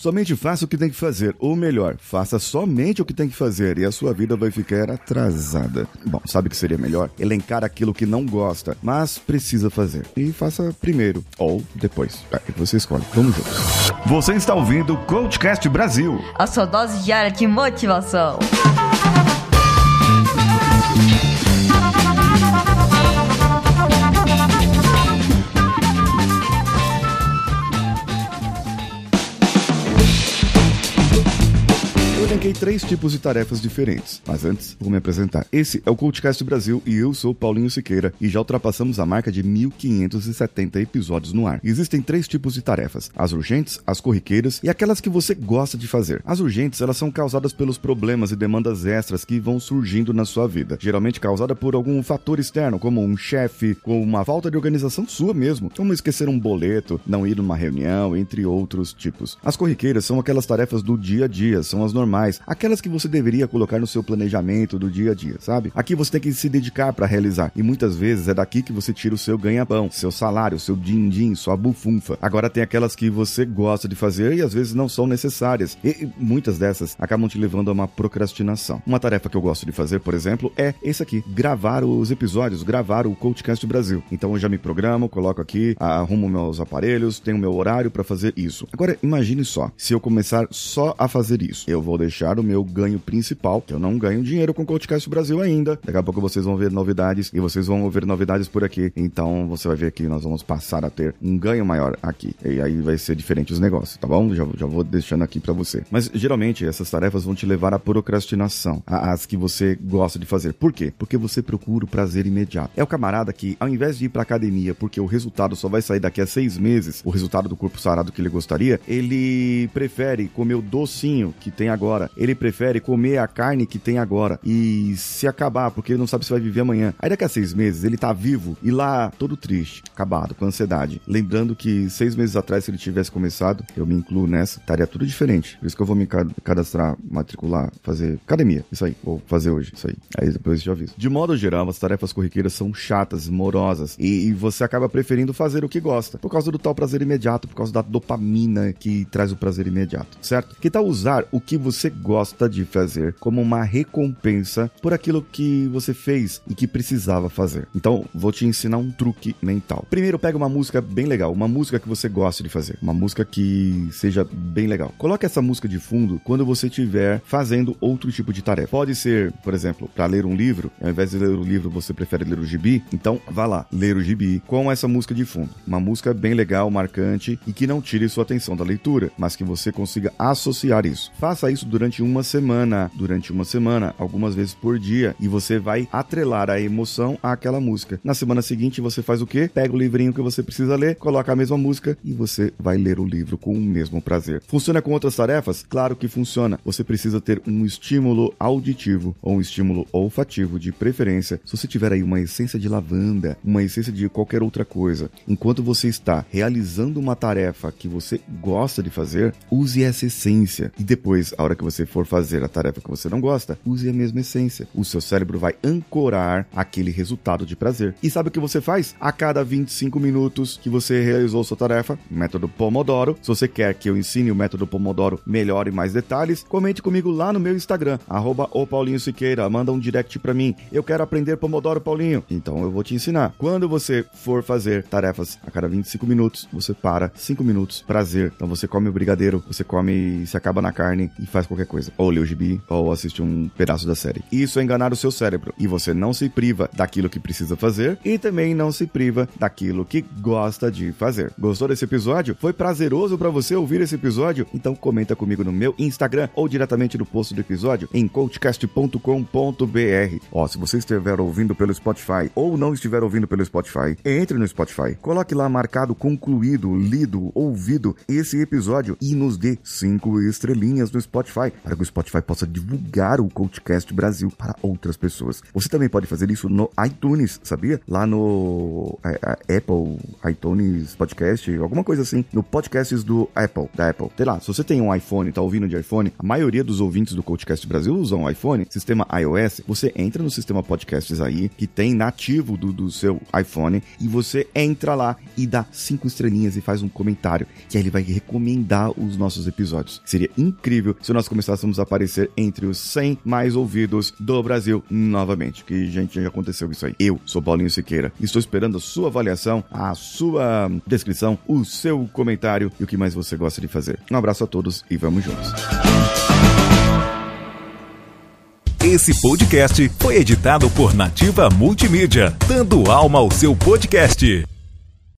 Somente faça o que tem que fazer, ou melhor, faça somente o que tem que fazer e a sua vida vai ficar atrasada. Bom, sabe o que seria melhor? Elencar aquilo que não gosta, mas precisa fazer. E faça primeiro ou depois. É, você escolhe. Vamos juntos. Você está ouvindo o Coachcast Brasil. A sua dose diária de motivação. Elenquei três tipos de tarefas diferentes, mas antes vou me apresentar. Esse é o Cultcast Brasil e eu sou Paulinho Siqueira e já ultrapassamos a marca de 1570 episódios no ar. Existem três tipos de tarefas: as urgentes, as corriqueiras e aquelas que você gosta de fazer. As urgentes, elas são causadas pelos problemas e demandas extras que vão surgindo na sua vida, geralmente causada por algum fator externo, como um chefe, com uma falta de organização sua mesmo, como esquecer um boleto, não ir numa reunião, entre outros tipos. As corriqueiras são aquelas tarefas do dia a dia, são as normais aquelas que você deveria colocar no seu planejamento do dia a dia, sabe? Aqui você tem que se dedicar para realizar e muitas vezes é daqui que você tira o seu ganha-pão, seu salário, seu din-din, sua bufunfa. Agora tem aquelas que você gosta de fazer e às vezes não são necessárias e muitas dessas acabam te levando a uma procrastinação. Uma tarefa que eu gosto de fazer, por exemplo, é esse aqui, gravar os episódios, gravar o Coachcast Brasil. Então eu já me programo, coloco aqui, arrumo meus aparelhos, tenho meu horário para fazer isso. Agora imagine só, se eu começar só a fazer isso, eu vou deixar o meu ganho principal, que eu não ganho dinheiro com o Coachcast Brasil ainda. Daqui a pouco vocês vão ver novidades e vocês vão ouvir novidades por aqui. Então você vai ver que nós vamos passar a ter um ganho maior aqui. E aí vai ser diferente os negócios, tá bom? Já, já vou deixando aqui para você. Mas geralmente essas tarefas vão te levar à procrastinação, as que você gosta de fazer. Por quê? Porque você procura o prazer imediato. É o camarada que, ao invés de ir pra academia, porque o resultado só vai sair daqui a seis meses, o resultado do corpo sarado que ele gostaria, ele prefere comer o docinho que tem agora Ele prefere comer a carne que tem agora e se acabar, porque ele não sabe se vai viver amanhã. Aí daqui a seis meses ele tá vivo e lá todo triste, acabado, com ansiedade. Lembrando que seis meses atrás, se ele tivesse começado, eu me incluo nessa, estaria tudo diferente. Por isso que eu vou me cadastrar, matricular, fazer academia. Isso aí, vou fazer hoje, isso aí. Aí depois eu aviso. De modo geral, as tarefas corriqueiras são chatas, morosas e, e você acaba preferindo fazer o que gosta, por causa do tal prazer imediato, por causa da dopamina que traz o prazer imediato, certo? Que tal usar o que você gosta de fazer como uma recompensa por aquilo que você fez e que precisava fazer. Então, vou te ensinar um truque mental. Primeiro, pega uma música bem legal, uma música que você gosta de fazer, uma música que seja bem legal. Coloque essa música de fundo quando você estiver fazendo outro tipo de tarefa. Pode ser, por exemplo, para ler um livro, ao invés de ler o livro, você prefere ler o gibi, então vá lá, ler o gibi com essa música de fundo. Uma música bem legal, marcante e que não tire sua atenção da leitura, mas que você consiga associar isso. Faça isso durante uma semana, durante uma semana, algumas vezes por dia, e você vai atrelar a emoção àquela música. Na semana seguinte, você faz o quê? Pega o livrinho que você precisa ler, coloca a mesma música e você vai ler o livro com o mesmo prazer. Funciona com outras tarefas? Claro que funciona. Você precisa ter um estímulo auditivo ou um estímulo olfativo de preferência. Se você tiver aí uma essência de lavanda, uma essência de qualquer outra coisa, enquanto você está realizando uma tarefa que você gosta de fazer, use essa essência e depois, a hora que você for fazer a tarefa que você não gosta, use a mesma essência. O seu cérebro vai ancorar aquele resultado de prazer. E sabe o que você faz? A cada 25 minutos que você realizou sua tarefa, método Pomodoro. Se você quer que eu ensine o método Pomodoro melhor e mais detalhes, comente comigo lá no meu Instagram, arroba Siqueira. Manda um direct para mim. Eu quero aprender Pomodoro, Paulinho. Então eu vou te ensinar. Quando você for fazer tarefas a cada 25 minutos, você para 5 minutos, prazer. Então você come o brigadeiro, você come, se acaba na carne e faz qualquer coisa. Ou lê o gibi, ou assiste um pedaço da série. Isso é enganar o seu cérebro. E você não se priva daquilo que precisa fazer e também não se priva daquilo que gosta de fazer. Gostou desse episódio? Foi prazeroso para você ouvir esse episódio? Então comenta comigo no meu Instagram ou diretamente no post do episódio em coachcast.com.br. Ó, se você estiver ouvindo pelo Spotify ou não estiver ouvindo pelo Spotify, entre no Spotify, coloque lá marcado concluído, lido, ouvido esse episódio e nos dê cinco estrelinhas no Spotify Spotify para que o Spotify possa divulgar o Coachcast Brasil para outras pessoas. Você também pode fazer isso no iTunes, sabia? Lá no é, Apple, iTunes Podcast, alguma coisa assim, no podcasts do Apple, da Apple. Sei lá, se você tem um iPhone, tá ouvindo de iPhone, a maioria dos ouvintes do Coachcast Brasil usam um iPhone, sistema iOS, você entra no sistema podcasts aí, que tem nativo do, do seu iPhone, e você entra lá e dá cinco estrelinhas e faz um comentário, que aí ele vai recomendar os nossos episódios. Seria incrível se nós começássemos a aparecer entre os 100 mais ouvidos do Brasil novamente. Que, gente, já aconteceu isso aí. Eu sou Paulinho Siqueira e estou esperando a sua avaliação, a sua descrição, o seu comentário e o que mais você gosta de fazer. Um abraço a todos e vamos juntos. Esse podcast foi editado por Nativa Multimídia, dando alma ao seu podcast.